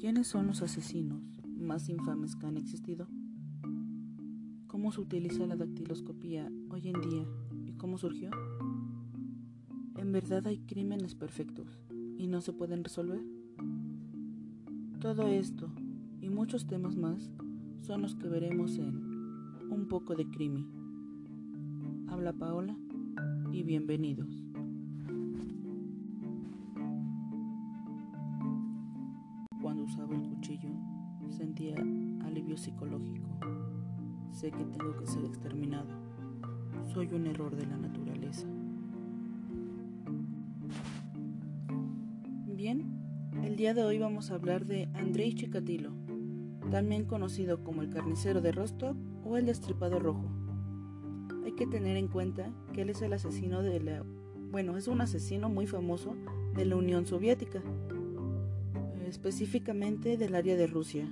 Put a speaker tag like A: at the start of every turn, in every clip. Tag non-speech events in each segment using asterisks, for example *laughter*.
A: ¿Quiénes son los asesinos más infames que han existido? ¿Cómo se utiliza la dactiloscopía hoy en día y cómo surgió? ¿En verdad hay crímenes perfectos y no se pueden resolver? Todo esto y muchos temas más son los que veremos en Un poco de crimen. Habla Paola y bienvenidos. Cuando usaba el cuchillo sentía alivio psicológico. Sé que tengo que ser exterminado. Soy un error de la naturaleza. Bien, el día de hoy vamos a hablar de Andrei Chikatilo, también conocido como el carnicero de Rostov o el destripador rojo. Que tener en cuenta que él es el asesino de la... Bueno, es un asesino muy famoso de la Unión Soviética, específicamente del área de Rusia.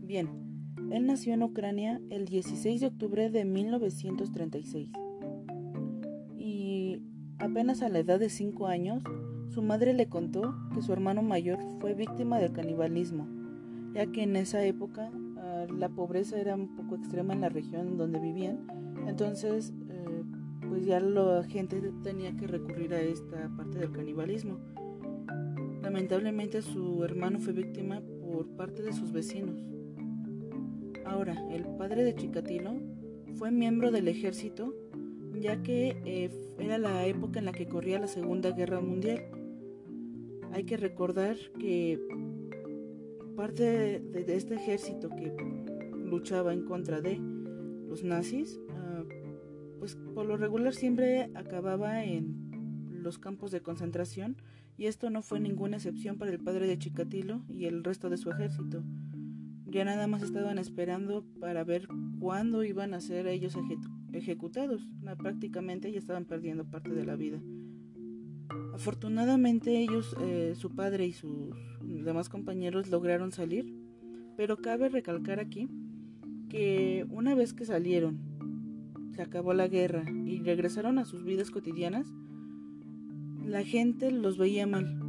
A: Bien, él nació en Ucrania el 16 de octubre de 1936 y apenas a la edad de 5 años su madre le contó que su hermano mayor fue víctima del canibalismo, ya que en esa época la pobreza era un poco extrema en la región donde vivían, entonces eh, pues ya la gente tenía que recurrir a esta parte del canibalismo. Lamentablemente su hermano fue víctima por parte de sus vecinos. Ahora, el padre de Chikatilo fue miembro del ejército ya que eh, era la época en la que corría la Segunda Guerra Mundial hay que recordar que parte de, este ejército que luchaba en contra de los nazis, ah, pues por lo regular siempre acababa en los campos de concentración y esto no fue ninguna excepción para el padre de Chikatilo y el resto de su ejército. Ya nada más estaban esperando para ver cuándo iban a ser ellos ejecutados. Prácticamente ya estaban perdiendo parte de la vida. Afortunadamente ellos, eh, su padre y sus demás compañeros lograron salir, pero cabe recalcar aquí que una vez que salieron, se acabó la guerra y regresaron a sus vidas cotidianas, la gente los veía mal,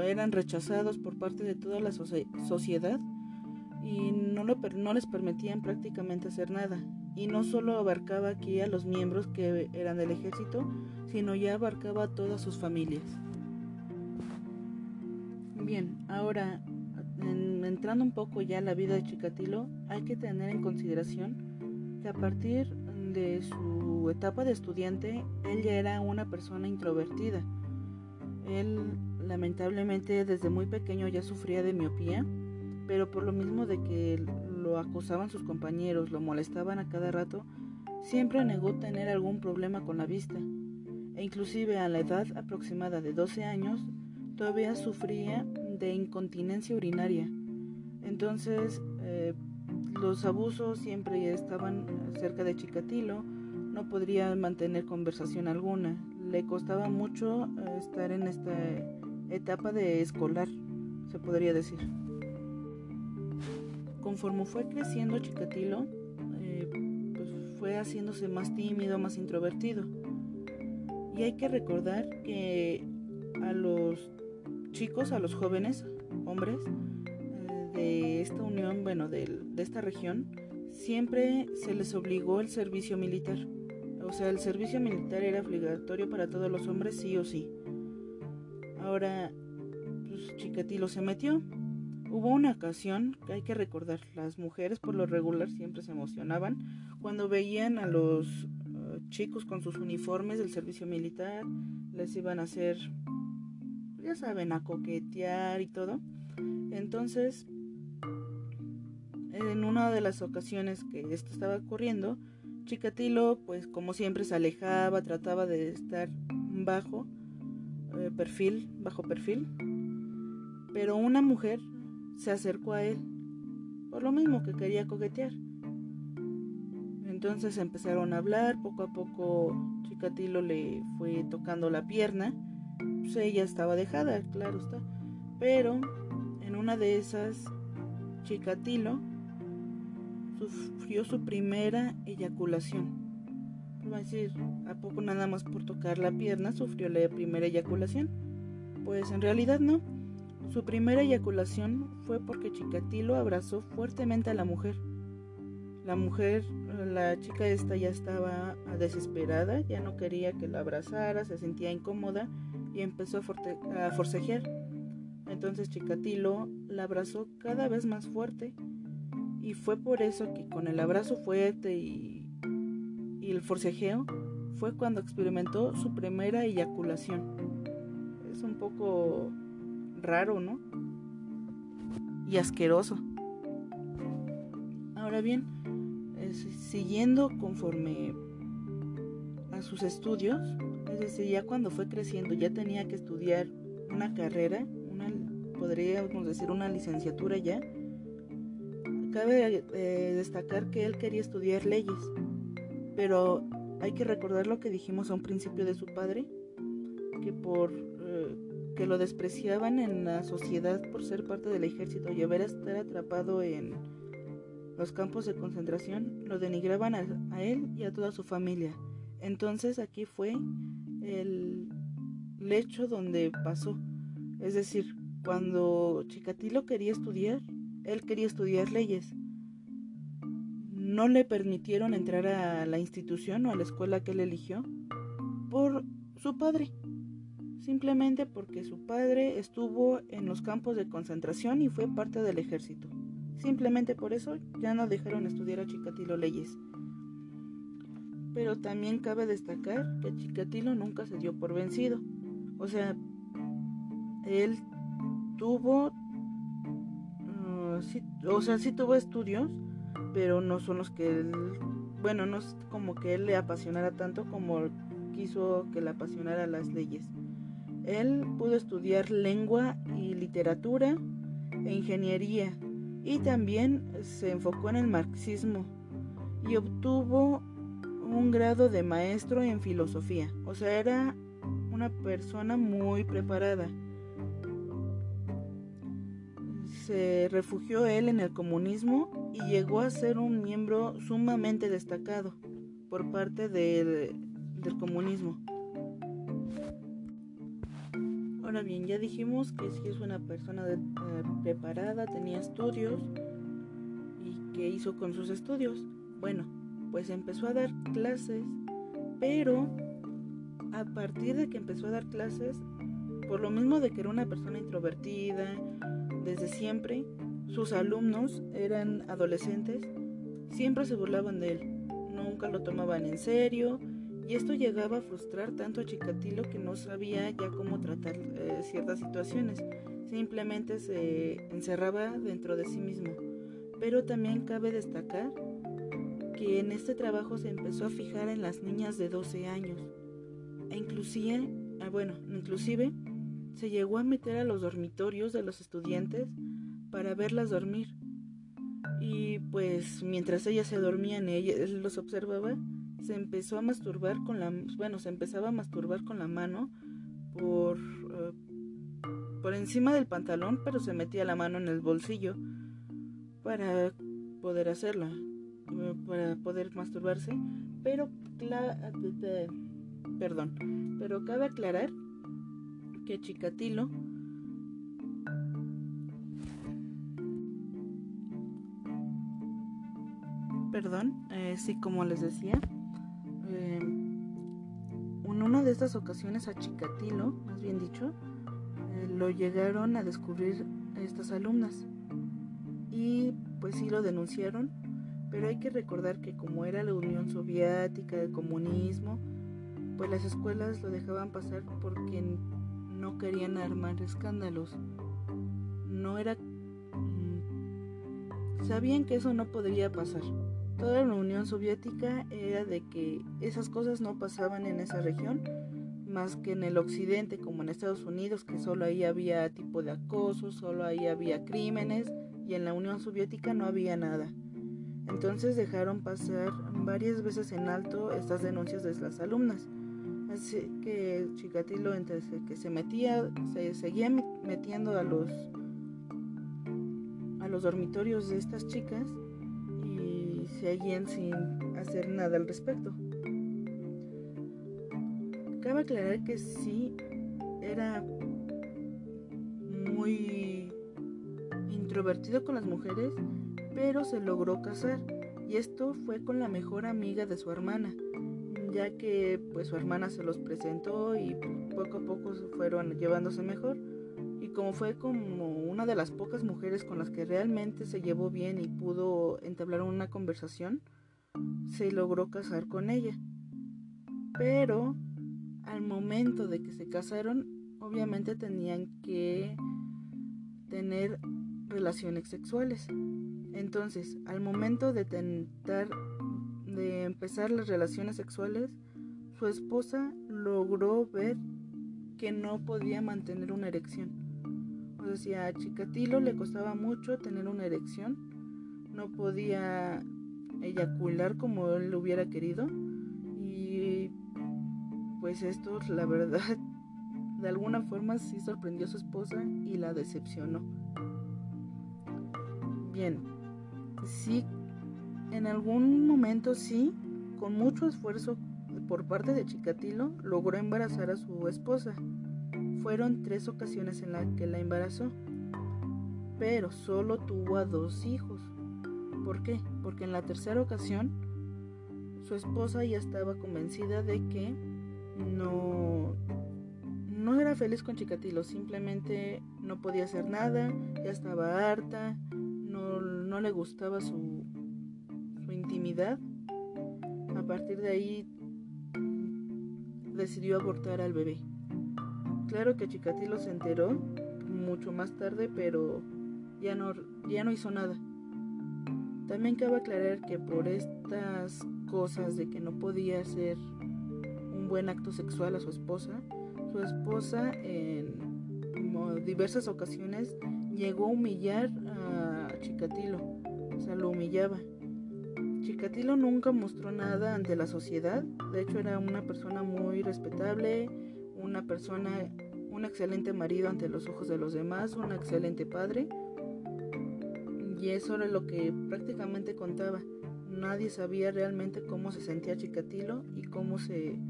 A: eran rechazados por parte de toda la sociedad y no, no les permitían prácticamente hacer nada. Y no solo abarcaba aquí a los miembros que eran del ejército, sino ya abarcaba a todas sus familias. Bien, ahora entrando un poco ya a la vida de Chikatilo, hay que tener en consideración que a partir de su etapa de estudiante, él ya era una persona introvertida. Él lamentablemente desde muy pequeño ya sufría de miopía, pero por lo mismo de que lo acosaban sus compañeros, lo molestaban a cada rato, siempre negó tener algún problema con la vista, e inclusive a la edad aproximada de 12 años todavía sufría de incontinencia urinaria. Entonces, eh, los abusos siempre estaban cerca de Chikatilo, no podría mantener conversación alguna, le costaba mucho eh, estar en esta etapa de escolar, se podría decir. Conforme fue creciendo Chikatilo, eh, pues fue haciéndose más tímido, más introvertido. Y hay que recordar que a los chicos, a los jóvenes, hombres, eh, de esta unión, bueno, de, de esta región, siempre se les obligó el servicio militar. O sea, el servicio militar era obligatorio para todos los hombres, sí o sí. Ahora, pues Chikatilo se metió Hubo una ocasión que hay que recordar, las mujeres por lo regular siempre se emocionaban cuando veían a los uh, chicos con sus uniformes del servicio militar, les iban a hacer, ya saben, a coquetear y todo. Entonces, en una de las ocasiones que esto estaba ocurriendo, Chikatilo, pues como siempre se alejaba, trataba de estar bajo eh, perfil, bajo perfil. Pero una mujer se acercó a él, por lo mismo que quería coquetear. Entonces empezaron a hablar, poco a poco Chikatilo le fue tocando la pierna, pues ella estaba dejada, claro está, pero en una de esas Chikatilo sufrió su primera eyaculación. decir, ¿a poco nada más por tocar la pierna sufrió la primera eyaculación? Pues en realidad no. Su primera eyaculación fue porque Chikatilo abrazó fuertemente a la mujer. La mujer, la chica esta ya estaba desesperada, ya no quería que la abrazara, se sentía incómoda y empezó a, forcejear. Entonces Chikatilo la abrazó cada vez más fuerte y fue por eso que con el abrazo fuerte y, y el forcejeo fue cuando experimentó su primera eyaculación. Es un poco raro, ¿no? Y asqueroso. Ahora bien, siguiendo conforme a sus estudios, ya cuando fue creciendo ya tenía que estudiar una carrera, una, podríamos decir una licenciatura ya, cabe eh, destacar que él quería estudiar leyes, pero hay que recordar lo que dijimos a un principio de su padre, que por eh, que lo despreciaban en la sociedad por ser parte del ejército y haber estar atrapado en los campos de concentración, lo denigraban a, él y a toda su familia. Entonces aquí fue el lecho donde pasó. Es decir, cuando Chikatilo quería estudiar, él quería estudiar leyes. No le permitieron entrar a la institución o a la escuela que él eligió por su padre simplemente porque su padre estuvo en los campos de concentración y fue parte del ejército. Simplemente por eso ya no dejaron estudiar a Chikatilo leyes. Pero también cabe destacar que Chikatilo nunca se dio por vencido. O sea, él tuvo, uh, o sea, sí tuvo estudios, pero no son los que él, bueno, no es como que él le apasionara tanto como quiso que le apasionara las leyes. Él pudo estudiar lengua y literatura e ingeniería y también se enfocó en el marxismo y obtuvo un grado de maestro en filosofía. O sea, era una persona muy preparada. Se refugió él en el comunismo y llegó a ser un miembro sumamente destacado por parte del, del comunismo. Ahora bien, ya dijimos que si es una persona eh, preparada, tenía estudios y que hizo con sus estudios. Bueno, pues empezó a dar clases, pero a partir de que empezó a dar clases, por lo mismo de que era una persona introvertida, desde siempre, sus alumnos eran adolescentes, siempre se burlaban de él, nunca lo tomaban en serio, y esto llegaba a frustrar tanto a Chikatilo que no sabía ya cómo tratar eh, ciertas situaciones. Simplemente se encerraba dentro de sí mismo. Pero también cabe destacar que en este trabajo se empezó a fijar en las niñas de 12 años. E inclusive, ah, bueno, inclusive se llegó a meter a los dormitorios de los estudiantes para verlas dormir. Y pues mientras ellas se dormían, él los observaba se empezó a masturbar con la bueno se empezaba a masturbar con la mano por eh, por encima del pantalón pero se metía la mano en el bolsillo para poder hacerla para poder masturbarse pero perdón pero cabe aclarar que Chikatilo perdón, eh, sí, como les decía, en una de estas ocasiones a Chikatilo, más bien dicho, eh, lo llegaron a descubrir estas alumnas y pues sí lo denunciaron, pero hay que recordar que como era la Unión Soviética, el comunismo, pues las escuelas lo dejaban pasar porque no querían armar escándalos. No era... Mm, sabían que eso no podría pasar. Toda la Unión Soviética era de que esas cosas no pasaban en esa región, más que en el occidente, como en Estados Unidos, que solo ahí había tipo de acoso, solo ahí había crímenes, y en la Unión Soviética no había nada. Entonces dejaron pasar varias veces en alto estas denuncias de las alumnas. Así que Chikatilo entre que se metía, se seguía metiendo a los a los dormitorios de estas chicas seguían sin hacer nada al respecto. Cabe aclarar que sí era muy introvertido con las mujeres, pero se logró casar y esto fue con la mejor amiga de su hermana, ya que pues su hermana se los presentó y poco a poco fueron llevándose mejor y como fue como una de las pocas mujeres con las que realmente se llevó bien y pudo entablar una conversación, se logró casar con ella. Pero al momento de que se casaron, obviamente tenían que tener relaciones sexuales. Entonces, al momento de tentar de empezar las relaciones sexuales, su esposa logró ver que no podía mantener una erección. O sea, a Chikatilo le costaba mucho tener una erección, no podía eyacular como él hubiera querido y pues esto la verdad *laughs* de alguna forma sí sorprendió a su esposa y la decepcionó. Bien, sí, en algún momento sí, con mucho esfuerzo por parte de Chikatilo, logró embarazar a su esposa. Fueron tres ocasiones en las que la embarazó, pero solo tuvo a dos hijos. ¿Por qué? Porque en la tercera ocasión su esposa ya estaba convencida de que no, no era feliz con Chikatilo, simplemente no podía hacer nada, ya estaba harta, no, le gustaba su, intimidad. A partir de ahí decidió abortar al bebé. Claro que Chikatilo se enteró mucho más tarde, pero ya no, ya no hizo nada. También cabe aclarar que por estas cosas de que no podía hacer un buen acto sexual a su esposa, su esposa en diversas ocasiones llegó a humillar a Chikatilo, o sea, lo humillaba. Chikatilo nunca mostró nada ante la sociedad, de hecho era una persona muy respetable, una persona, un excelente marido ante los ojos de los demás, un excelente padre, y eso era lo que prácticamente contaba. Nadie sabía realmente cómo se sentía Chikatilo y cómo se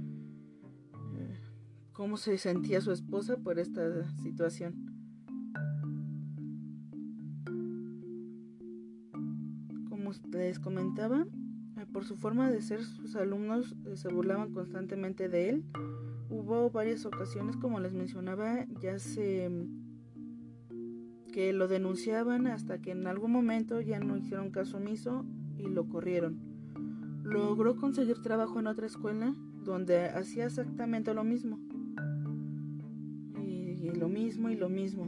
A: cómo se sentía su esposa por esta situación. Les comentaba, eh, por su forma de ser, sus alumnos eh, se burlaban constantemente de él. Hubo varias ocasiones, como les mencionaba, ya se que lo denunciaban hasta que en algún momento ya no hicieron caso omiso y lo corrieron. Logró conseguir trabajo en otra escuela donde hacía exactamente lo mismo lo mismo y lo mismo.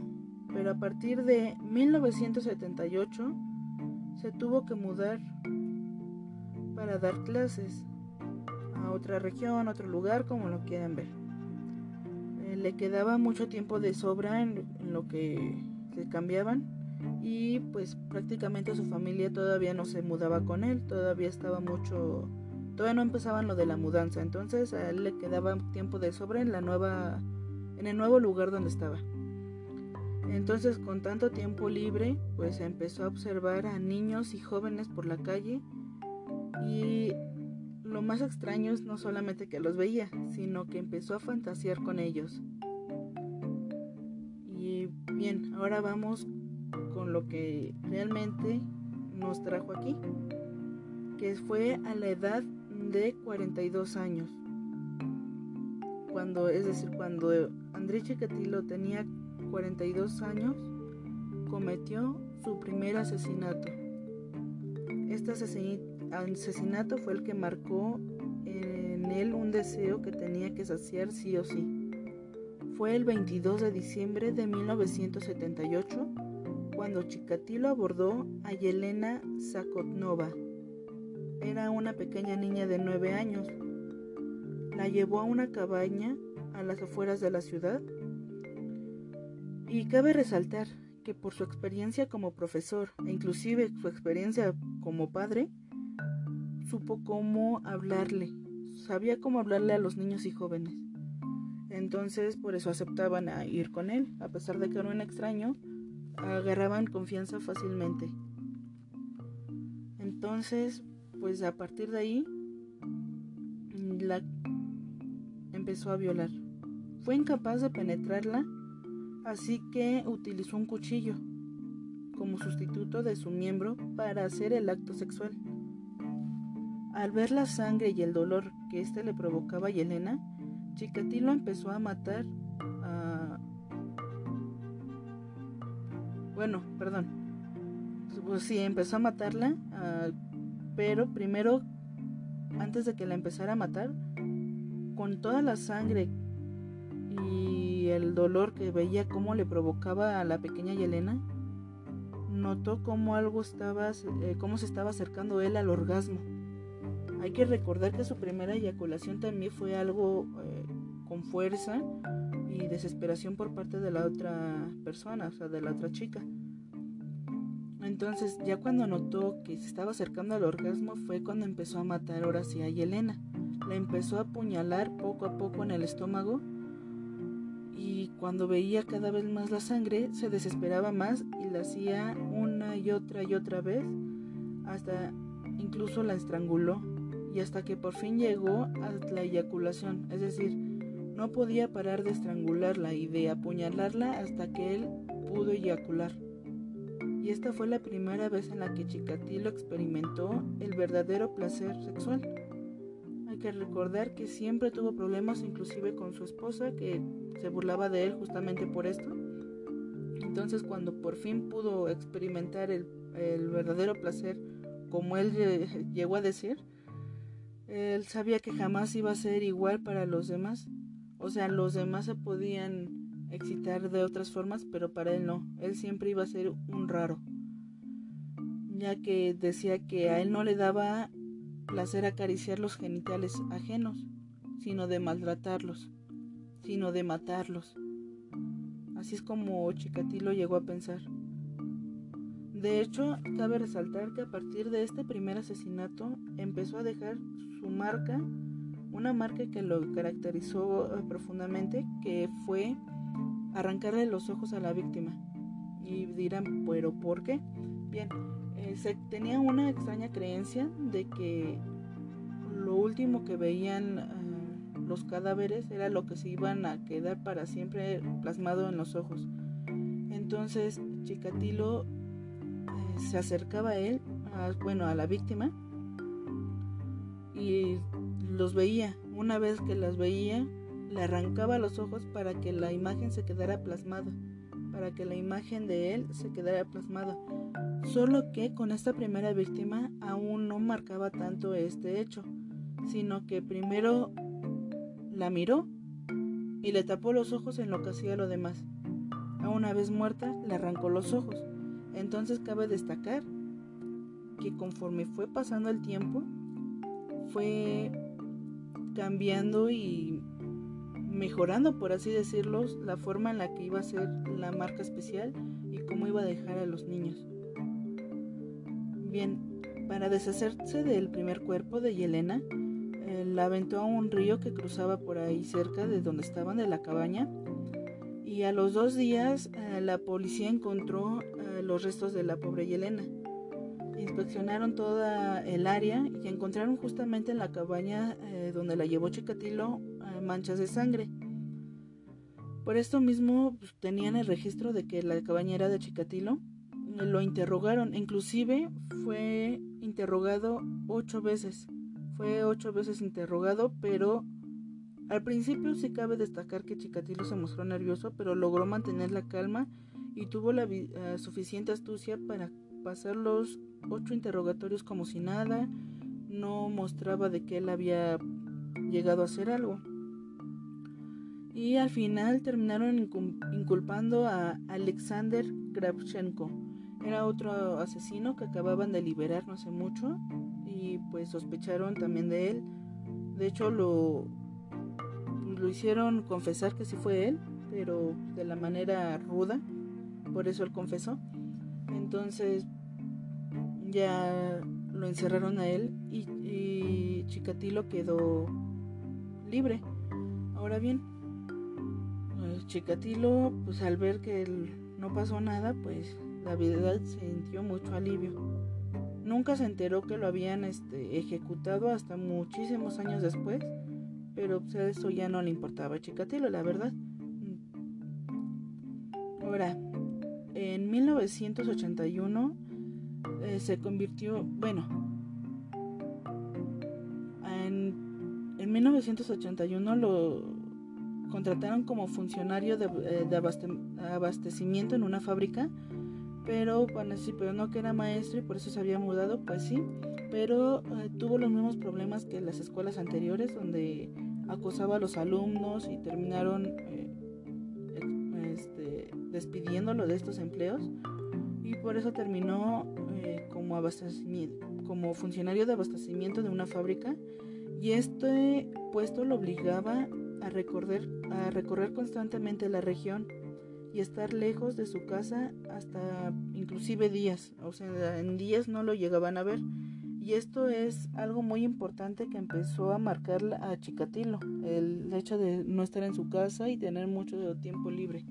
A: Pero a partir de 1978 se tuvo que mudar para dar clases a otra región, otro lugar, como lo quieran ver. Eh, le quedaba mucho tiempo de sobra en, lo que se cambiaban y pues prácticamente su familia todavía no se mudaba con él, todavía estaba mucho, todavía no empezaban lo de la mudanza, entonces a él le quedaba tiempo de sobra en la nueva en el nuevo lugar donde estaba. Entonces, con tanto tiempo libre, pues empezó a observar a niños y jóvenes por la calle y lo más extraño es no solamente que los veía, sino que empezó a fantasear con ellos. Y bien, ahora vamos con lo que realmente nos trajo aquí, que fue a la edad de 42 años. Cuando, es decir, cuando Andrés Chikatilo tenía 42 años, cometió su primer asesinato. Este asesinato fue el que marcó en él un deseo que tenía que saciar sí o sí. Fue el 22 de diciembre de 1978 cuando Chikatilo abordó a Yelena Zakotnova. Era una pequeña niña de 9 años. La llevó a una cabaña a las afueras de la ciudad. Y cabe resaltar que por su experiencia como profesor e inclusive su experiencia como padre, supo cómo hablarle, sabía cómo hablarle a los niños y jóvenes. Entonces por eso aceptaban a ir con él, a pesar de que era un extraño, agarraban confianza fácilmente. Entonces, pues a partir de ahí, la empezó a violar. Fue incapaz de penetrarla, así que utilizó un cuchillo como sustituto de su miembro para hacer el acto sexual. Al ver la sangre y el dolor que éste le provocaba a Yelena, Chikatilo empezó a matar a... Bueno, perdón. Pues sí, empezó a matarla, pero primero, antes de que la empezara a matar, con toda la sangre y el dolor que veía cómo le provocaba a la pequeña Yelena, notó cómo algo estaba, eh, cómo se estaba acercando él al orgasmo. Hay que recordar que su primera eyaculación también fue algo eh, con fuerza y desesperación por parte de la otra persona, o sea, de la otra chica. Entonces, ya cuando notó que se estaba acercando al orgasmo fue cuando empezó a matar ahora sí a Yelena. La empezó a apuñalar poco a poco en el estómago cuando veía cada vez más la sangre se desesperaba más y la hacía una y otra y otra vez hasta incluso la estranguló y hasta que por fin llegó a la eyaculación, es decir, no podía parar de estrangularla y de apuñalarla hasta que él pudo eyacular. Y esta fue la primera vez en la que Chikatilo experimentó el verdadero placer sexual. Que recordar que siempre tuvo problemas inclusive con su esposa que se burlaba de él justamente por esto. Entonces cuando por fin pudo experimentar el, verdadero placer, como él *laughs* llegó a decir, él sabía que jamás iba a ser igual para los demás. O sea, los demás se podían excitar de otras formas, pero para él no. Él siempre iba a ser un raro. Ya que decía que a él no le daba placer acariciar los genitales ajenos, sino de maltratarlos sino de matarlos. Así es como Chikatilo llegó a pensar. De hecho, cabe resaltar que a partir de este primer asesinato empezó a dejar su marca, una marca que lo caracterizó eh, profundamente, que fue arrancarle los ojos a la víctima. Y dirán, pero ¿por qué? Bien, eh, se tenía una extraña creencia de que lo último que veían eh, los cadáveres era lo que se iban a quedar para siempre plasmado en los ojos. Entonces Chikatilo eh, se acercaba a él, bueno, a la víctima, y los veía. Una vez que las veía, le arrancaba los ojos para que la imagen se quedara plasmada, para que la imagen de él se quedara plasmada. Solo que con esta primera víctima aún no marcaba tanto este hecho, sino que primero la miró y le tapó los ojos en lo que hacía lo demás. A una vez muerta, le arrancó los ojos. Entonces cabe destacar que conforme fue pasando el tiempo, fue cambiando y mejorando, por así decirlo, la forma en la que iba a ser la marca especial y cómo iba a dejar a los niños. Bien, para deshacerse del primer cuerpo de Yelena, la aventó a un río que cruzaba por ahí cerca de donde estaban de la cabaña y a los dos días eh, la policía encontró eh, los restos de la pobre Yelena. Inspeccionaron toda el área y encontraron justamente en la cabaña eh, donde la llevó Chikatilo manchas de sangre. Por esto mismo pues, tenían el registro de que la cabaña era de Chikatilo. Lo interrogaron, inclusive fue interrogado ocho veces. Fue ocho veces interrogado, pero al principio sí cabe destacar que Chikatilo se mostró nervioso, pero logró mantener la calma y tuvo la eh, suficiente astucia para pasar los ocho interrogatorios como si nada, no mostraba de que él había llegado a hacer algo. Y al final terminaron inculpando a Alexander Kravchenko. Era otro asesino que acababan de liberar no hace mucho y pues sospecharon también de él. De hecho lo, lo hicieron confesar que sí fue él, pero de la manera ruda, por eso él confesó. Entonces ya lo encerraron a él y, y Chikatilo quedó libre. Ahora bien, pues, Chikatilo, pues al ver que no pasó nada, pues la verdad sintió mucho alivio. Nunca se enteró que lo habían este, ejecutado hasta muchísimos años después, pero pues, eso ya no le importaba a la verdad. Ahora, en 1981 eh, se convirtió, bueno, en, en 1981 lo contrataron como funcionario de, eh, abastecimiento en una fábrica, pero bueno, sí, pero no que era maestro y por eso se había mudado, pues sí, pero eh, tuvo los mismos problemas que las escuelas anteriores, donde acosaba a los alumnos y terminaron este, despidiéndolo de estos empleos y por eso terminó eh, como, abastecimiento, como funcionario de abastecimiento de una fábrica y este puesto lo obligaba a recorrer, a recorrer constantemente la región y estar lejos de su casa hasta inclusive días, o sea, en días no lo llegaban a ver. Y esto es algo muy importante que empezó a marcar a Chikatilo, el hecho de no estar en su casa y tener mucho tiempo libre.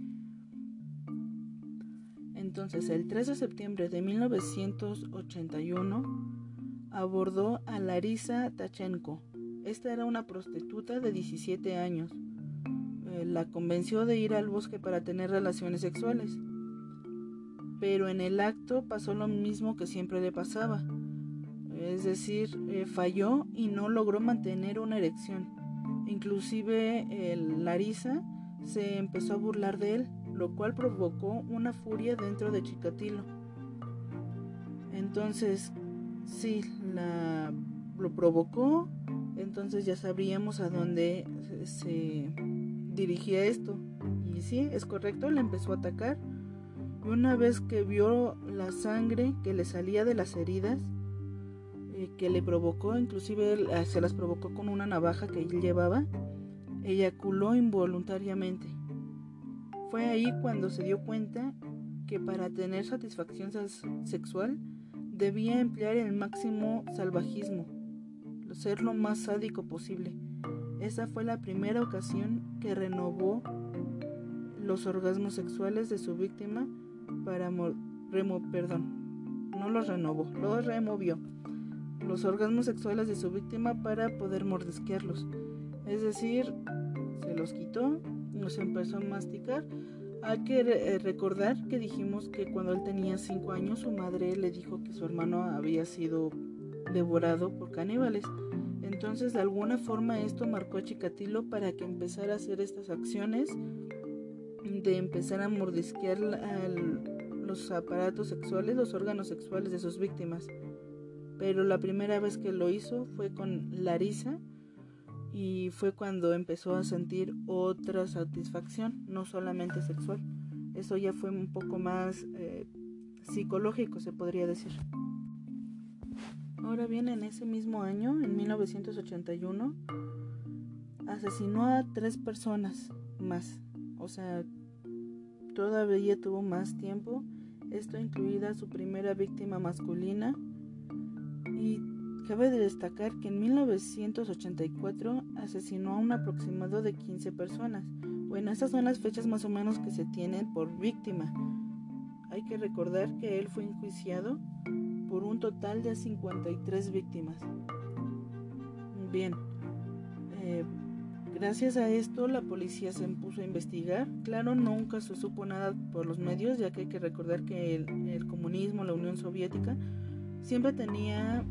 A: Entonces, el 3 de septiembre de 1981, abordó a Larisa Tachenko. Esta era una prostituta de 17 años. Eh, la convenció de ir al bosque para tener relaciones sexuales. Pero en el acto pasó lo mismo que siempre le pasaba. Es decir, eh, falló y no logró mantener una erección. Inclusive Larisa se empezó a burlar de él lo cual provocó una furia dentro de Chikatilo. Entonces, si la, lo provocó, entonces ya sabríamos a dónde se, dirigía esto. Y sí, es correcto, le empezó a atacar. Y una vez que vio la sangre que le salía de las heridas, eh, que le provocó, inclusive se las provocó con una navaja que él llevaba, eyaculó involuntariamente. Fue ahí cuando se dio cuenta que para tener satisfacción sexual debía emplear el máximo salvajismo, ser lo más sádico posible. Esa fue la primera ocasión que renovó los orgasmos sexuales de su víctima para remo perdón, no los renovó, los removió. Los orgasmos sexuales de su víctima para poder mordisquearlos. Es decir, se los quitó nos empezó a masticar. Hay que eh, recordar que dijimos que cuando él tenía 5 años su madre le dijo que su hermano había sido devorado por caníbales. Entonces de alguna forma esto marcó a Chikatilo para que empezara a hacer estas acciones de empezar a mordisquear los aparatos sexuales, los órganos sexuales de sus víctimas. Pero la primera vez que lo hizo fue con Larisa, y fue cuando empezó a sentir otra satisfacción, no solamente sexual. Eso ya fue un poco más eh, psicológico, se podría decir. Ahora bien, en ese mismo año, en 1981, asesinó a tres personas más. O sea, todavía tuvo más tiempo. Esto incluida su primera víctima masculina y Cabe de destacar que en 1984 asesinó a un aproximado de 15 personas. Bueno, estas son las fechas más o menos que se tienen por víctima. Hay que recordar que él fue enjuiciado por un total de 53 víctimas. Bien, eh, gracias a esto la policía se puso a investigar. Claro, nunca se supo nada por los medios, ya que hay que recordar que el comunismo, la Unión Soviética, siempre tenía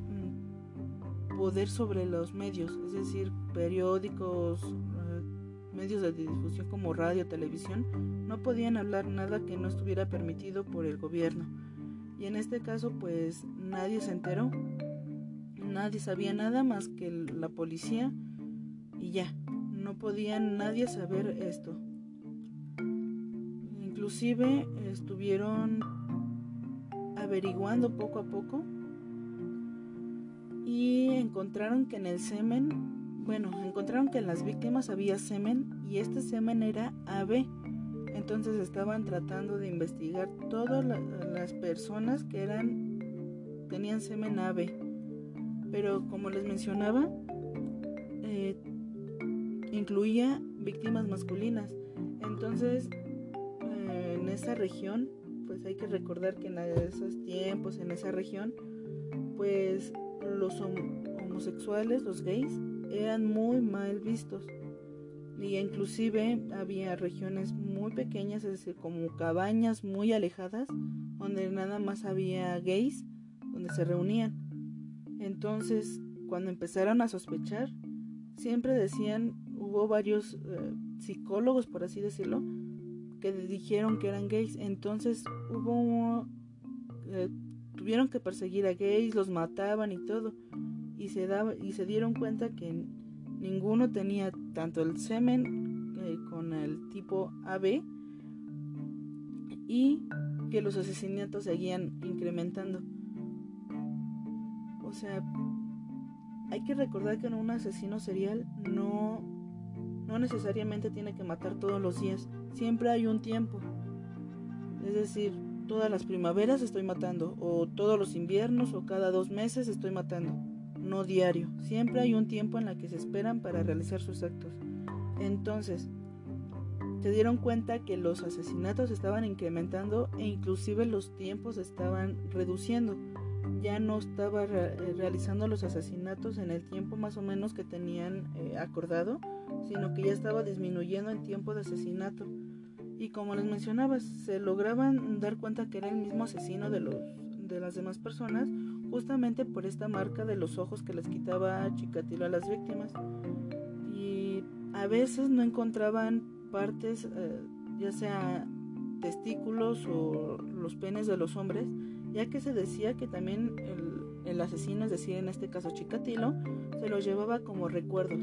A: poder sobre los medios, es decir, periódicos, eh, medios de difusión como radio, televisión, no podían hablar nada que no estuviera permitido por el gobierno. Y en este caso, pues nadie se enteró, nadie sabía nada más que la policía y ya, no podía nadie saber esto. Inclusive estuvieron averiguando poco a poco y encontraron que en el semen, bueno, encontraron que en las víctimas había semen y este semen era AB. Entonces estaban tratando de investigar todas las personas que eran tenían semen AB. Pero como les mencionaba, eh, incluía víctimas masculinas. Entonces, eh, en esa región, pues hay que recordar que en esos tiempos, en esa región, pues los homosexuales, los gays, eran muy mal vistos. Y inclusive había regiones pequeñas, es decir, como cabañas muy alejadas, donde nada más había gays, donde se reunían. Entonces, cuando empezaron a sospechar, siempre decían, hubo varios eh, psicólogos, por así decirlo, que dijeron que eran gays. Entonces hubo, eh, tuvieron que perseguir a gays, los mataban y todo. Y se, daba, y se dieron cuenta que ninguno tenía tanto el semen eh, con el tipo AB y que los asesinatos seguían incrementando. O sea, hay que recordar que un asesino serial no, no necesariamente tiene que matar todos los días. Siempre hay un tiempo. Es decir, todas las primaveras estoy matando, o todos los inviernos, o cada dos meses estoy matando. No diario. Siempre hay un tiempo en la que se esperan para realizar sus actos. Entonces, se dieron cuenta que los asesinatos estaban incrementando e inclusive los tiempos estaban reduciendo ya no estaba eh, realizando los asesinatos en el tiempo más o menos que tenían eh, acordado, sino que ya estaba disminuyendo el tiempo de asesinato. Y como les mencionaba, se lograban dar cuenta que era el mismo asesino de, los, de las demás personas, justamente por esta marca de los ojos que les quitaba Chikatilo a las víctimas. A veces no encontraban partes, eh, ya sea testículos o los penes de los hombres, ya que se decía que también el, asesino, es decir, en este caso Chikatilo, se lo llevaba como recuerdos.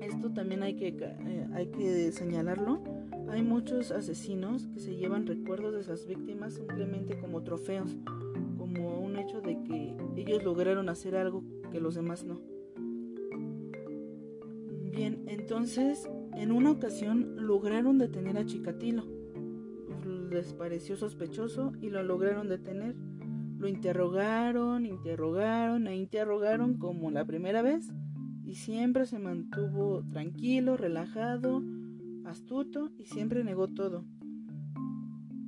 A: Esto también hay que, eh, hay que señalarlo. Hay muchos asesinos que se llevan recuerdos de esas víctimas simplemente como trofeos, como un hecho de que ellos lograron hacer algo que los demás no. Bien, entonces en una ocasión lograron detener a Chikatilo les pareció sospechoso y lo lograron detener. Lo interrogaron, interrogaron e interrogaron como la primera vez y siempre se mantuvo tranquilo, relajado, astuto y siempre negó todo.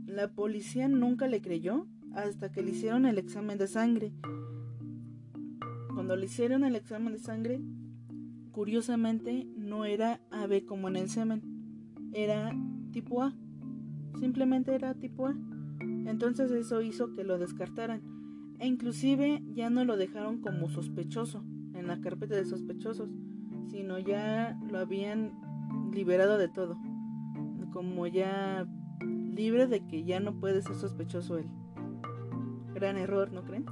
A: La policía nunca le creyó hasta que le hicieron el examen de sangre. Cuando le hicieron el examen de sangre, curiosamente no era AB como en el semen, era tipo A simplemente era tipo A. Entonces eso hizo que lo descartaran e inclusive ya no lo dejaron como sospechoso en la carpeta de sospechosos, sino ya lo habían liberado de todo, como ya libre de que ya no puede ser sospechoso él. Gran error, ¿no creen?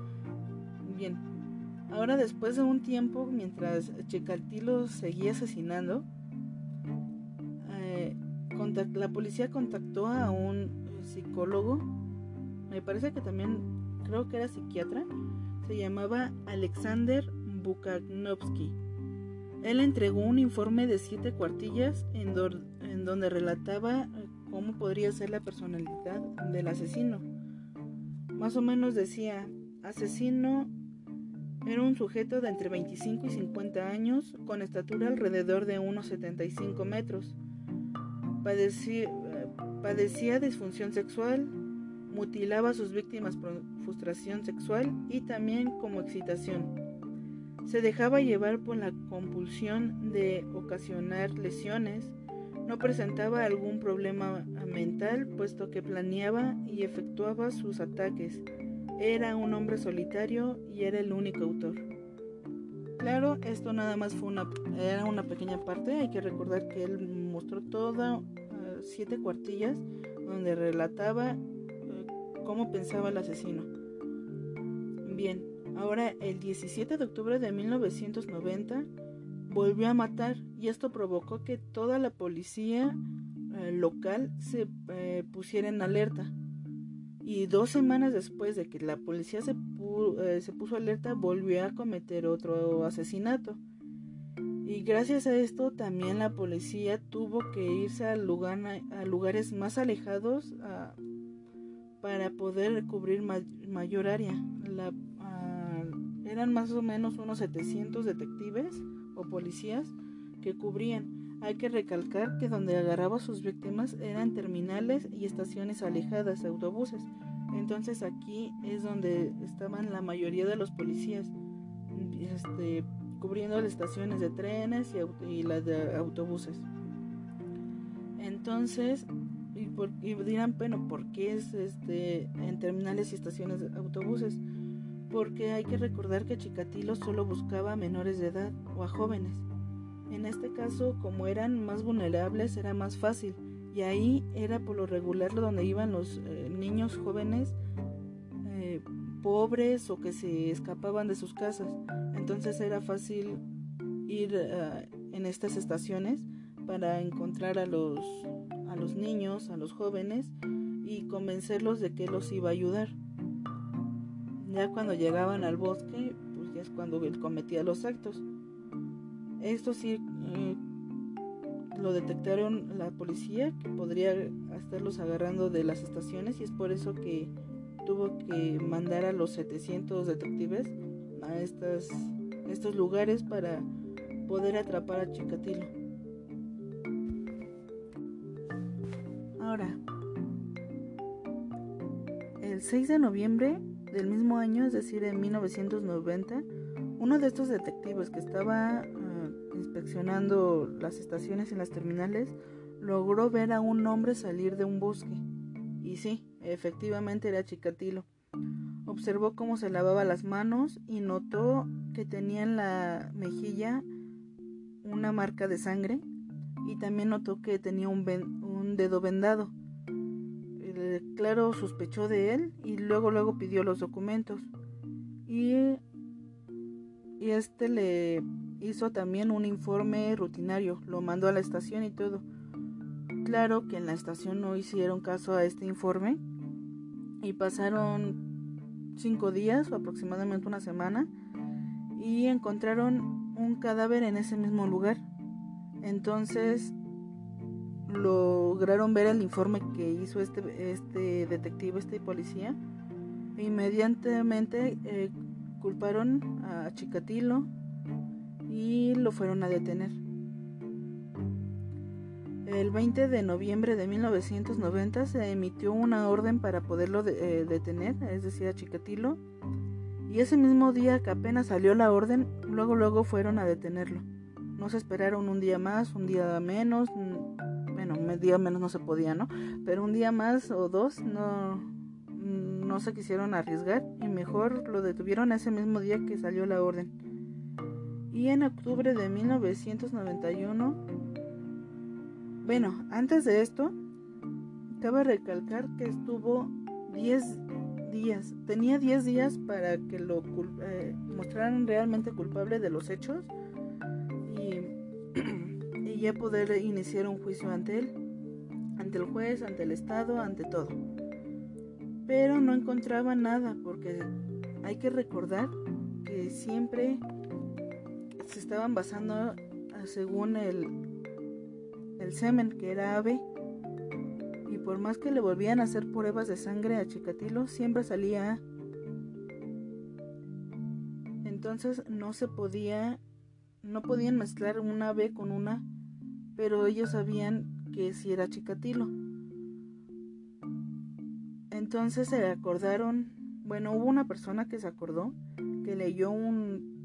A: Bien, ahora después de un tiempo, mientras Checaltilo seguía asesinando, la policía contactó a un psicólogo, me parece que también creo que era psiquiatra, se llamaba Alexander Bukhanovsky. Él entregó un informe de siete cuartillas en, en donde relataba eh, cómo podría ser la personalidad del asesino. Más o menos decía, asesino era un sujeto de entre 25 y 50 años, con estatura alrededor de unos 75 metros padecía, padecía disfunción sexual, mutilaba a sus víctimas por frustración sexual y también como excitación. Se dejaba llevar por la compulsión de ocasionar lesiones, no presentaba algún problema mental puesto que planeaba y efectuaba sus ataques. Era un hombre solitario y era el único autor. Claro, esto nada más fue una, era una pequeña parte, hay que recordar que él mostró todas eh, siete cuartillas donde relataba eh, cómo pensaba el asesino. Bien, ahora el 17 de octubre de 1990 volvió a matar y esto provocó que toda la policía eh, local se pusiera en alerta. Y dos semanas después de que la policía se, se puso alerta, volvió a cometer otro asesinato. Y gracias a esto también la policía tuvo que irse a, lugar, a lugares más alejados para poder cubrir mayor área. eran más o menos unos 700 detectives o policías que cubrían. Hay que recalcar que donde agarraba sus víctimas eran terminales y estaciones alejadas de autobuses. Entonces aquí es donde estaban la mayoría de los policías. Este, cubriendo las estaciones de trenes y, las de autobuses. Entonces, y, dirán, bueno, ¿por qué es este, en terminales y estaciones de autobuses? Porque hay que recordar que Chikatilo solo buscaba a menores de edad o a jóvenes. En este caso, como eran más vulnerables, era más fácil. Y ahí era por lo regular donde iban los eh, niños jóvenes eh, pobres o que se escapaban de sus casas. Entonces era fácil ir eh, en estas estaciones para encontrar a los, a los niños, a los jóvenes y convencerlos de que los iba a ayudar. Ya cuando llegaban al bosque, pues ya es cuando él cometía los actos. Esto sí eh, lo detectaron la policía, que podría estarlos agarrando de las estaciones y es por eso que tuvo que mandar a los 700 detectives a estas, estos lugares para poder atrapar a Chikatilo. Ahora, el 6 de noviembre del mismo año, es decir, en 1990, uno de estos detectives que estaba inspeccionando las estaciones en las terminales logró ver a un hombre salir de un bosque. Y sí, efectivamente era Chikatilo. Observó cómo se lavaba las manos y notó que tenía en la mejilla una marca de sangre y también notó que tenía un, un dedo vendado. claro, sospechó de él y luego luego pidió los documentos. Y, y este le hizo también un informe rutinario, lo mandó a la estación y todo. Claro que en la estación no hicieron caso a este informe y pasaron cinco días o aproximadamente una semana y encontraron un cadáver en ese mismo lugar. Entonces lograron ver el informe que hizo este, este detective, este policía. E inmediatamente eh, culparon a Chikatilo y lo fueron a detener. El 20 de noviembre de 1990 se emitió una orden para poderlo eh, detener, es decir, a Chikatilo. Y ese mismo día que apenas salió la orden, luego luego fueron a detenerlo. No se esperaron un día más, un día menos, bueno, un día menos no se podía, ¿no? Pero un día más o dos no, no se quisieron arriesgar y mejor lo detuvieron ese mismo día que salió la orden. Y en octubre de 1991 bueno, antes de esto, cabe recalcar que estuvo 10 días, tenía 10 días para que lo eh, mostraran realmente culpable de los hechos y, *clears throat* y ya poder iniciar un juicio ante él, ante el juez, ante el Estado, ante todo. Pero no encontraba nada porque hay que recordar que siempre se estaban basando según el el semen, que era ave, y por más que le volvían a hacer pruebas de sangre a Chikatilo, siempre salía Entonces no se podía, no podían mezclar una ave con una, pero ellos sabían que si era Chikatilo. Entonces se acordaron, bueno, hubo una persona que se acordó, que leyó un,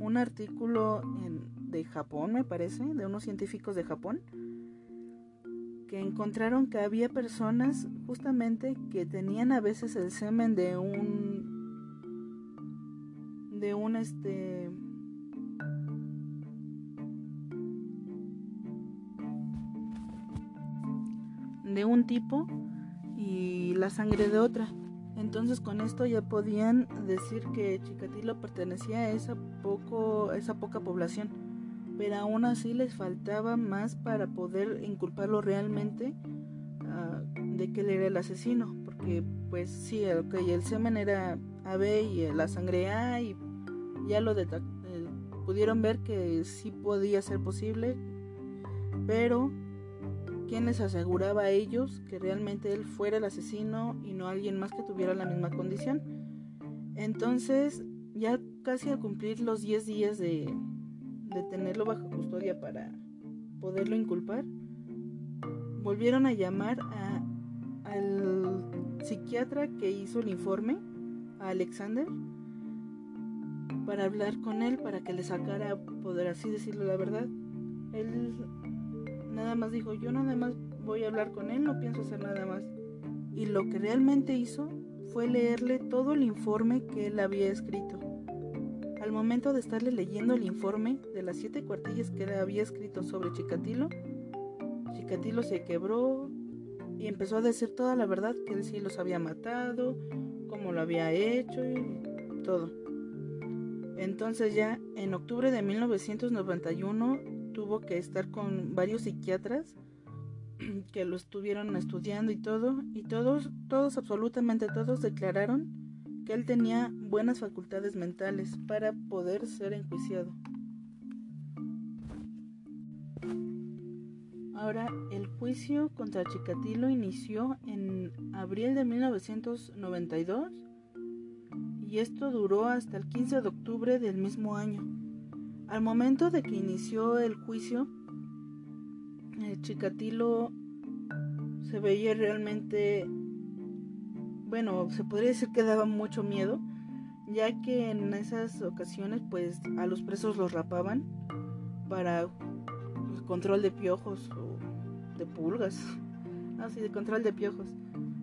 A: un artículo en, de Japón, me parece, de unos científicos de Japón, que encontraron que había personas justamente que tenían a veces el semen de un de un este de un tipo y la sangre de otra. Entonces con esto ya podían decir que Chikatilo pertenecía a esa poco esa poca población pero aún así les faltaba más para poder inculparlo realmente ah, de que él era el asesino, porque pues sí, okay, el semen era AB y la sangre A y ya lo eh, pudieron ver que sí podía ser posible, pero ¿quién les aseguraba a ellos que realmente él fuera el asesino y no alguien más que tuviera la misma condición? Entonces, ya casi al cumplir los 10 días de, de tenerlo bajo custodia para poderlo inculpar, volvieron a llamar a, al psiquiatra que hizo el informe, a Alexander, para hablar con él, para que le sacara, poder así decirle la verdad. Él nada más dijo, yo nada más voy a hablar con él, no pienso hacer nada más. Y lo que realmente hizo fue leerle todo el informe que él había escrito. Al momento de estarle leyendo el informe de las siete cuartillas que él había escrito sobre Chikatilo, Chikatilo se quebró y empezó a decir toda la verdad, que él sí los había matado, cómo lo había hecho y todo. Entonces ya en octubre de 1991 tuvo que estar con varios psiquiatras *clears throat* que lo estuvieron estudiando y todo, y todos, todos, absolutamente todos declararon que él tenía buenas facultades mentales para poder ser enjuiciado. Ahora, el juicio contra Chikatilo inició en abril de 1992 y esto duró hasta el 15 de octubre del mismo año. Al momento de que inició el juicio, eh, Chikatilo se veía realmente, bueno, se podría decir que daba mucho miedo, ya que en esas ocasiones pues a los presos los rapaban para el control de piojos o de pulgas, *laughs* así de control de piojos,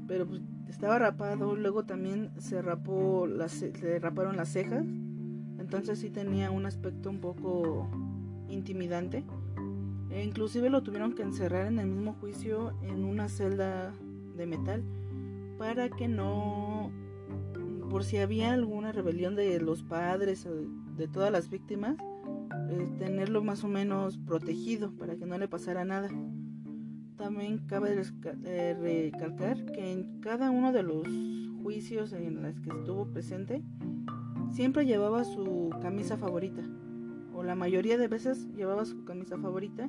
A: pero pues estaba rapado, luego también se rapó las, se raparon las cejas, entonces sí tenía un aspecto un poco intimidante e inclusive lo tuvieron que encerrar en el mismo juicio en una celda de metal para que no, por si había alguna rebelión de los padres o de todas las víctimas, eh, tenerlo más o menos protegido para que no le pasara nada. También cabe eh, recalcar que en cada uno de los juicios en los que estuvo presente, siempre llevaba su camisa favorita o la mayoría de veces llevaba su camisa favorita,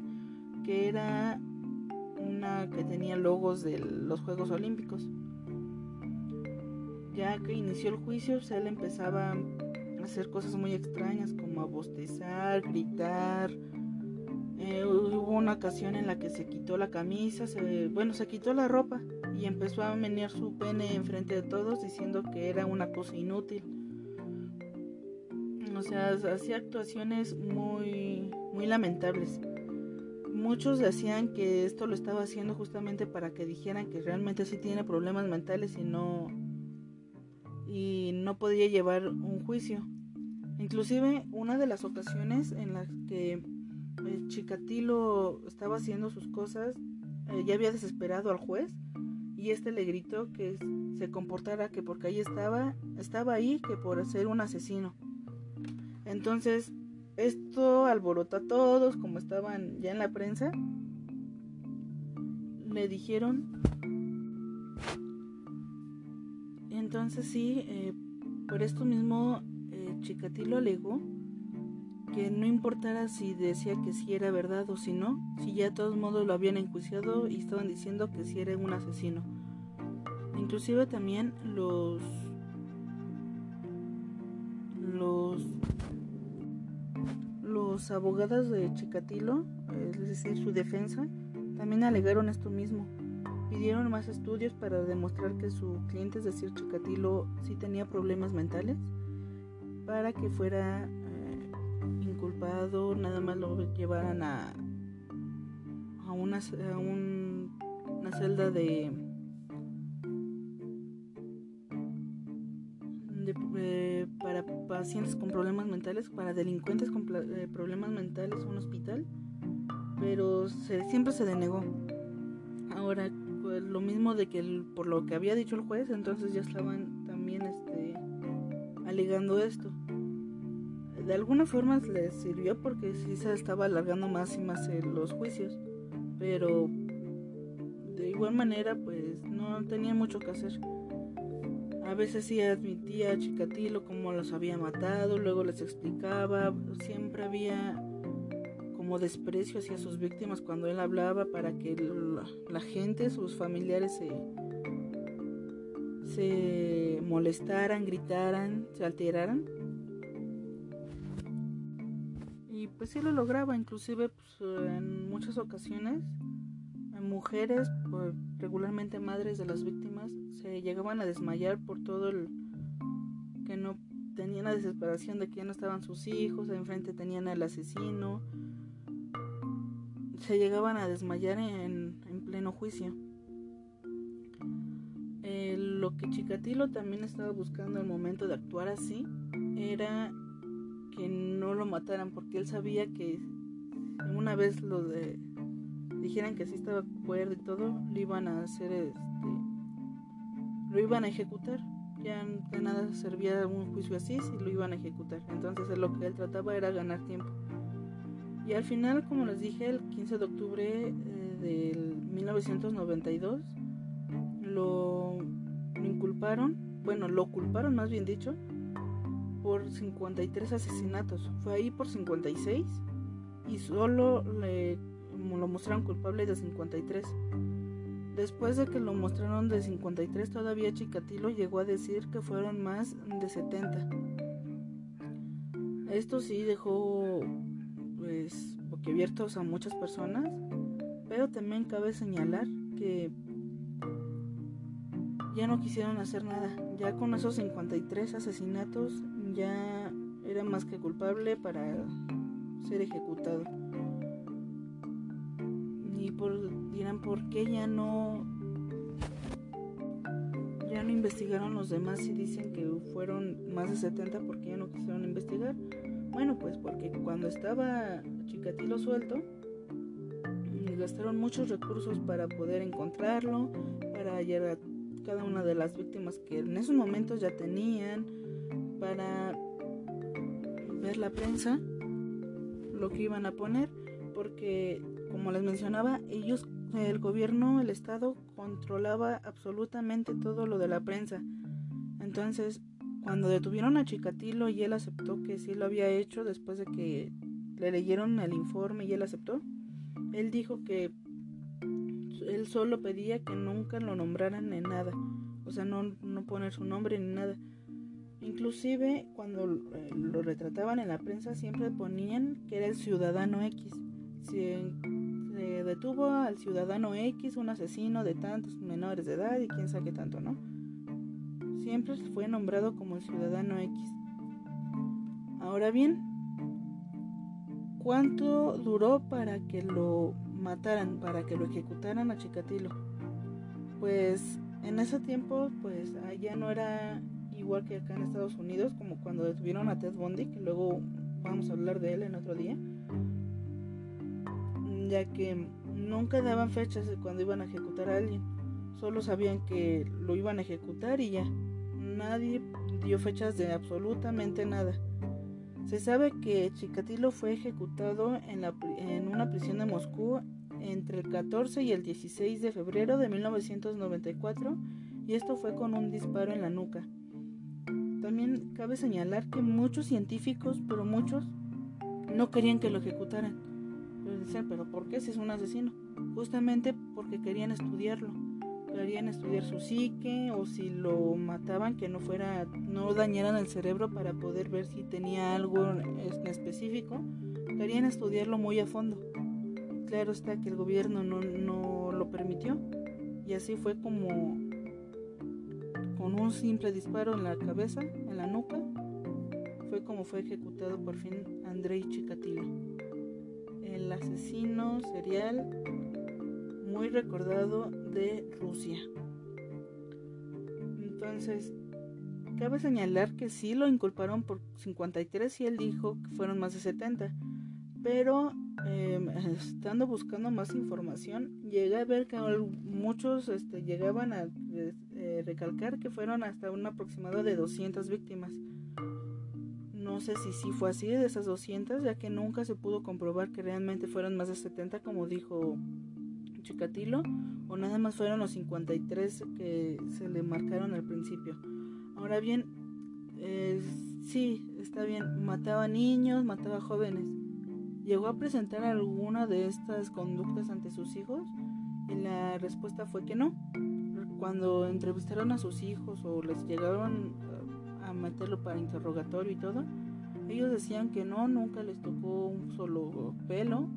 A: que era una que tenía logos de los Juegos Olímpicos. Ya que inició el juicio, él empezaba a hacer cosas muy extrañas como a bostezar, gritar. Eh, hubo una ocasión en la que se quitó la camisa, se, bueno, se quitó la ropa y empezó a menear su pene enfrente de todos diciendo que era una cosa inútil o sea, hacía actuaciones muy, muy lamentables. Muchos decían que esto lo estaba haciendo justamente para que dijeran que realmente sí tiene problemas mentales y no y no podía llevar un juicio. Inclusive una de las ocasiones en las que el Chicatilo estaba haciendo sus cosas, eh, ya había desesperado al juez y este le gritó que se comportara que porque ahí estaba, estaba ahí que por ser un asesino. Entonces, esto alborotó a todos, como estaban ya en la prensa. Le dijeron. Entonces sí, eh, por esto mismo eh, Chikatilo alegó que no importara si decía que sí era verdad o si no, si ya de todos modos lo habían enjuiciado y estaban diciendo que sí era un asesino. Inclusive también los los los abogados de Chikatilo, es decir, su defensa, también alegaron esto mismo. Pidieron más estudios para demostrar que su cliente, es decir, Chikatilo, sí tenía problemas mentales para que fuera eh, inculpado, nada más lo llevaran a, a, una, a una celda de pacientes con problemas mentales, para delincuentes con eh, problemas mentales, un hospital, pero siempre se denegó. Ahora, pues, lo mismo de que por lo que había dicho el juez, entonces ya estaban también este, alegando esto. De alguna forma les sirvió porque sí se estaba alargando más y más los juicios, pero de igual manera pues no tenía mucho que hacer. A veces sí admitía a Chikatilo cómo los había matado, luego les explicaba, siempre había como desprecio hacia sus víctimas cuando él hablaba para que la, gente, sus familiares se, se molestaran, gritaran, se alteraran. Y pues sí lo lograba, inclusive pues, en muchas ocasiones mujeres, pues, regularmente madres de las víctimas, se llegaban a desmayar por todo el que no tenían la desesperación de que ya no estaban sus hijos, enfrente tenían al asesino, se llegaban a desmayar en, en pleno juicio. Eh, lo que Chikatilo también estaba buscando al momento de actuar así era que no lo mataran porque él sabía que una vez lo de dijeran que sí estaba cuerdo y todo, lo iban a hacer este lo iban a ejecutar. Ya de nada servía un juicio así si lo iban a ejecutar. Entonces lo que él trataba era ganar tiempo. Y al final, como les dije, el 15 de octubre eh, del 1992 lo, inculparon, bueno, lo culparon más bien dicho, por 53 asesinatos. Fue ahí por 56 y solo le, lo mostraron culpable de 53. Después de que lo mostraron de 53, todavía Chikatilo llegó a decir que fueron más de 70. Esto sí dejó pues boquiabiertos a muchas personas, pero también cabe señalar que ya no quisieron hacer nada. Ya con esos 53 asesinatos ya era más que culpable para ser ejecutado. Y por, dirán, ¿por qué ya no ya no investigaron los demás y dicen que fueron más de 70 porque ya no quisieron investigar? Bueno, pues porque cuando estaba Chikatilo suelto, gastaron muchos recursos para poder encontrarlo, para hallar a cada una de las víctimas que en esos momentos ya tenían, para ver la prensa, lo que iban a poner, porque como les mencionaba, ellos, el gobierno, el Estado, controlaba absolutamente todo lo de la prensa. Entonces, cuando detuvieron a Chikatilo y él aceptó que sí lo había hecho después de que le leyeron el informe y él aceptó, él dijo que él solo pedía que nunca lo nombraran en nada, o sea, no, no poner su nombre ni nada. Inclusive cuando eh, lo retrataban en la prensa siempre ponían que era el ciudadano X. Se, detuvo al ciudadano X, un asesino de tantos menores de edad y quién sabe tanto, ¿no? Siempre fue nombrado como el ciudadano X. Ahora bien, ¿cuánto duró para que lo mataran, para que lo ejecutaran a Chikatilo? Pues en ese tiempo, pues allá no era igual que acá en Estados Unidos, como cuando detuvieron a Ted Bundy, que luego vamos a hablar de él en otro día, ya que nunca daban fechas de cuando iban a ejecutar a alguien, solo sabían que lo iban a ejecutar y ya, nadie dio fechas de absolutamente nada. Se sabe que Chikatilo fue ejecutado en, la, en una prisión de Moscú entre el 14 y el 16 de febrero de 1994 y esto fue con un disparo en la nuca. También cabe señalar que muchos científicos, pero muchos, no querían que lo ejecutaran. Pero pero ¿por qué si es un asesino? Justamente porque querían estudiarlo. Querían estudiar su psique o si lo mataban que no fuera, no dañaran el cerebro para poder ver si tenía algo en específico. Querían estudiarlo muy a fondo. Claro está que el gobierno no, no lo permitió y así fue como con un simple disparo en la cabeza, en la nuca, fue como fue ejecutado por fin Andrei Chikatilo, el asesino serial muy recordado de Rusia. Entonces, cabe señalar que sí lo inculparon por 53 y él dijo que fueron más de 70, pero em, estando buscando más información, llegué a ver que muchos este, llegaban a eh, recalcar que fueron hasta un aproximado de 200 víctimas. No sé si sí fue así de esas 200, ya que nunca se pudo comprobar que realmente fueron más de 70, como dijo Chikatilo, o nada más fueron los 53 que se le marcaron al principio. Ahora bien, eh, sí, está bien, mataba niños, mataba jóvenes. ¿Llegó a presentar alguna de estas conductas ante sus hijos? Y la respuesta fue que no cuando entrevistaron a sus hijos o les llegaron a meterlo para interrogatorio y todo, ellos decían que no, nunca les tocó un solo pelo,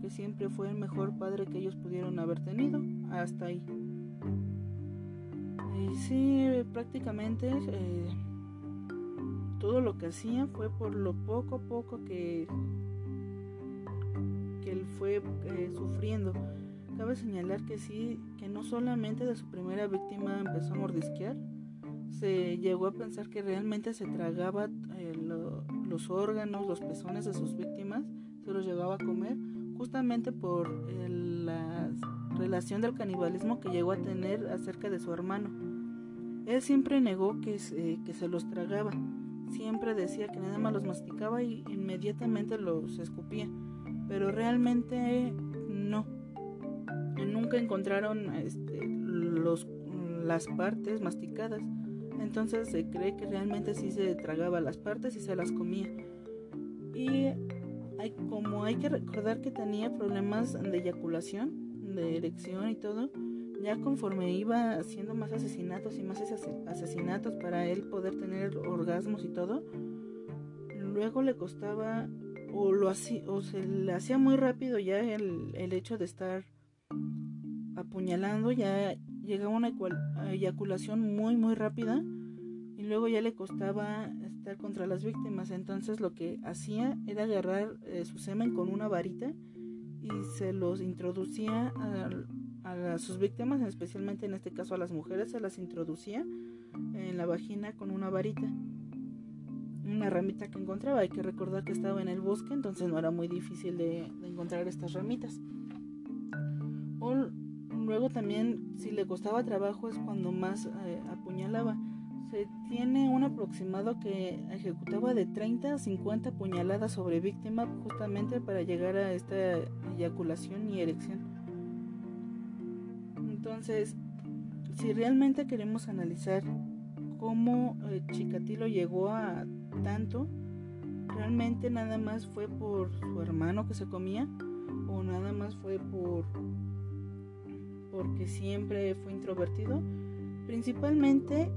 A: que siempre fue el mejor padre que ellos pudieron haber tenido, hasta ahí. Y sí, prácticamente eh, todo lo que hacía fue por lo poco a poco que, que él fue eh, sufriendo. Cabe señalar que sí, que no solamente de su primera víctima empezó a mordisquear, se llegó a pensar que realmente se tragaba eh, los órganos, los pezones de sus víctimas, se los llegaba a comer, justamente por la relación del canibalismo que llegó a tener acerca de su hermano. Él siempre negó que que se los tragaba, siempre decía que nada más los masticaba y inmediatamente los escupía, pero realmente no. Nunca encontraron este, los, las partes masticadas, entonces se cree que realmente sí se tragaba las partes y se las comía. Y como hay que recordar que tenía problemas de eyaculación, de erección y todo, ya conforme iba haciendo más asesinatos y más asesinatos para él poder tener orgasmos y todo, luego le costaba o lo hacía se le hacía muy rápido ya el, el hecho de estar apuñalando, ya llegaba una eyaculación muy muy rápida y luego ya le costaba estar contra las víctimas, entonces lo que hacía era agarrar eh, su semen con una varita y se los introducía a sus víctimas, especialmente en este caso a las mujeres, se las introducía en la vagina con una varita, una ramita que encontraba. Hay que recordar que estaba en el bosque, entonces no era muy difícil de, encontrar estas ramitas. Luego también, si le costaba trabajo, es cuando más eh, apuñalaba. Se tiene un aproximado que ejecutaba de 30 a 50 puñaladas sobre víctima justamente para llegar a esta eyaculación y erección. Entonces, si realmente queremos analizar cómo eh, Chikatilo llegó a tanto, realmente nada más fue por su hermano que se comía o nada más fue por porque siempre fue introvertido. Principalmente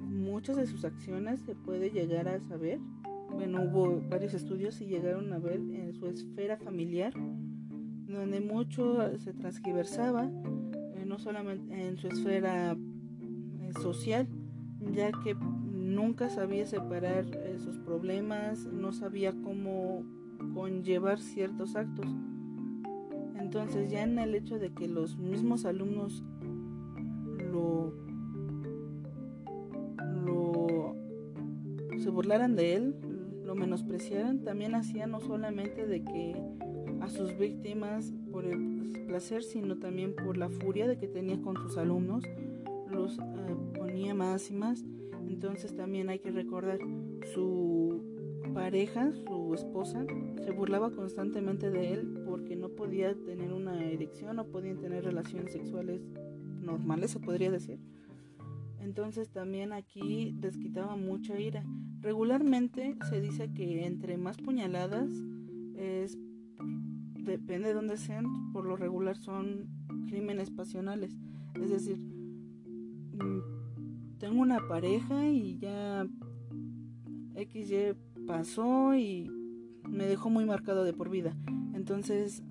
A: muchas de sus acciones se puede llegar a saber. Bueno, hubo varios estudios y llegaron a ver en su esfera familiar, donde mucho se transgiversaba no solamente en su esfera eh, social, ya que nunca sabía separar eh, sus problemas, no sabía cómo conllevar ciertos actos. Entonces ya en el hecho de que los mismos alumnos lo, lo se burlaran de él, lo menospreciaran, también hacía no solamente de que a sus víctimas por el placer, sino también por la furia de que tenía con sus alumnos, los eh, ponía más y más. Entonces también hay que recordar su pareja, su esposa, se burlaba constantemente de él podía tener una erección, no podían tener relaciones sexuales normales, se podría decir. Entonces también aquí desquitaba mucha ira. Regularmente se dice que entre más puñaladas es depende de dónde sean, por lo regular son crímenes pasionales. Es decir, mm, tengo una pareja y ya XY pasó y me dejó muy marcado de por vida. Entonces,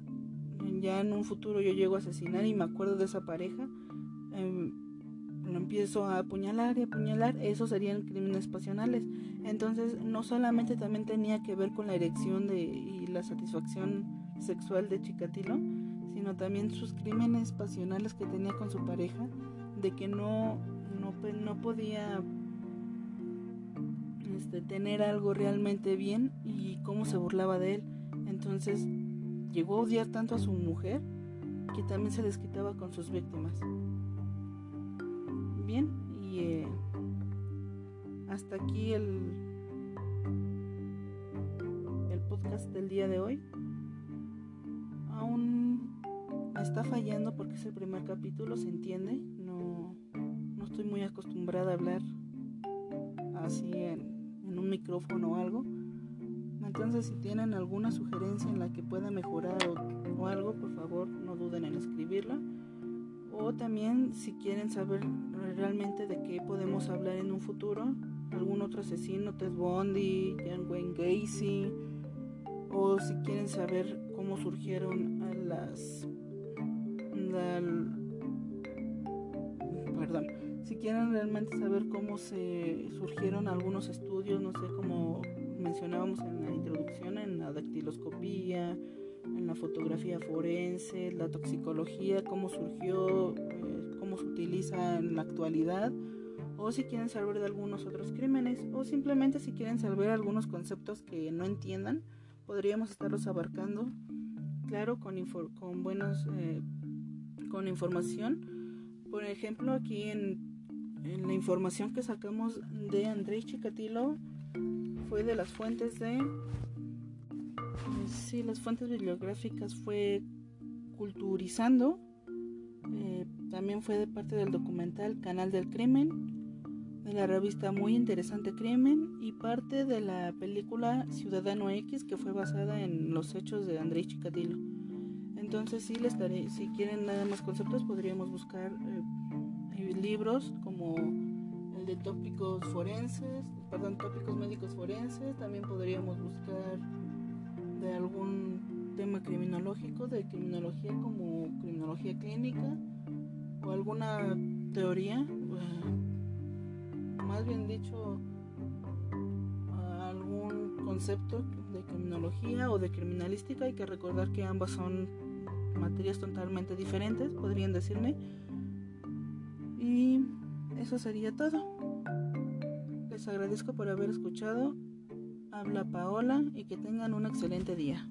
A: ya en un futuro yo llego a asesinar y me acuerdo de esa pareja, em, lo empiezo a apuñalar y apuñalar, esos serían crímenes pasionales. Entonces, no solamente también tenía que ver con la erección de, y la satisfacción sexual de Chikatilo, sino también sus crímenes pasionales que tenía con su pareja, de que no, no, no podía este, tener algo realmente bien y cómo se burlaba de él. Entonces llegó a odiar tanto a su mujer que también se desquitaba con sus víctimas. Bien, y eh, hasta aquí el, el podcast del día de hoy aún está fallando porque es el primer capítulo, se entiende. No, no estoy muy acostumbrada a hablar así en, un micrófono o algo. Entonces si tienen alguna sugerencia en la que pueda mejorar o, algo, por favor no duden en escribirla. O también si quieren saber realmente de qué podemos hablar en un futuro, algún otro asesino, Ted Bundy, John Wayne Gacy, o si quieren saber cómo surgieron las perdón si quieren realmente saber cómo se surgieron algunos estudios, no sé, como mencionábamos en la introducción, en la dactiloscopía, en la fotografía forense, la toxicología, cómo surgió, eh, cómo se utiliza en la actualidad, o si quieren saber de algunos otros crímenes, o simplemente si quieren saber algunos conceptos que no entiendan, podríamos estarlos abarcando, claro, con, con buenos, eh, con información. Por ejemplo, aquí en, en, la información que sacamos de Andrés Chikatilo fue de las fuentes de sí, las fuentes bibliográficas fue Culturizando, eh, también fue de parte del documental Canal del Crimen, de la revista Muy Interesante Crimen y parte de la película Ciudadano X que fue basada en los hechos de Andrés Chikatilo. Entonces sí les daré, si quieren nada más conceptos podríamos buscar eh, libros como el de tópicos forenses, perdón, tópicos médicos forenses, también podríamos buscar de algún tema criminológico, de criminología como criminología clínica o alguna teoría, eh, más bien dicho, algún concepto de criminología o de criminalística. Hay que recordar que ambas son materias totalmente diferentes, podrían decirme. Y eso sería todo. Les agradezco por haber escuchado habla Paola y que tengan un excelente día.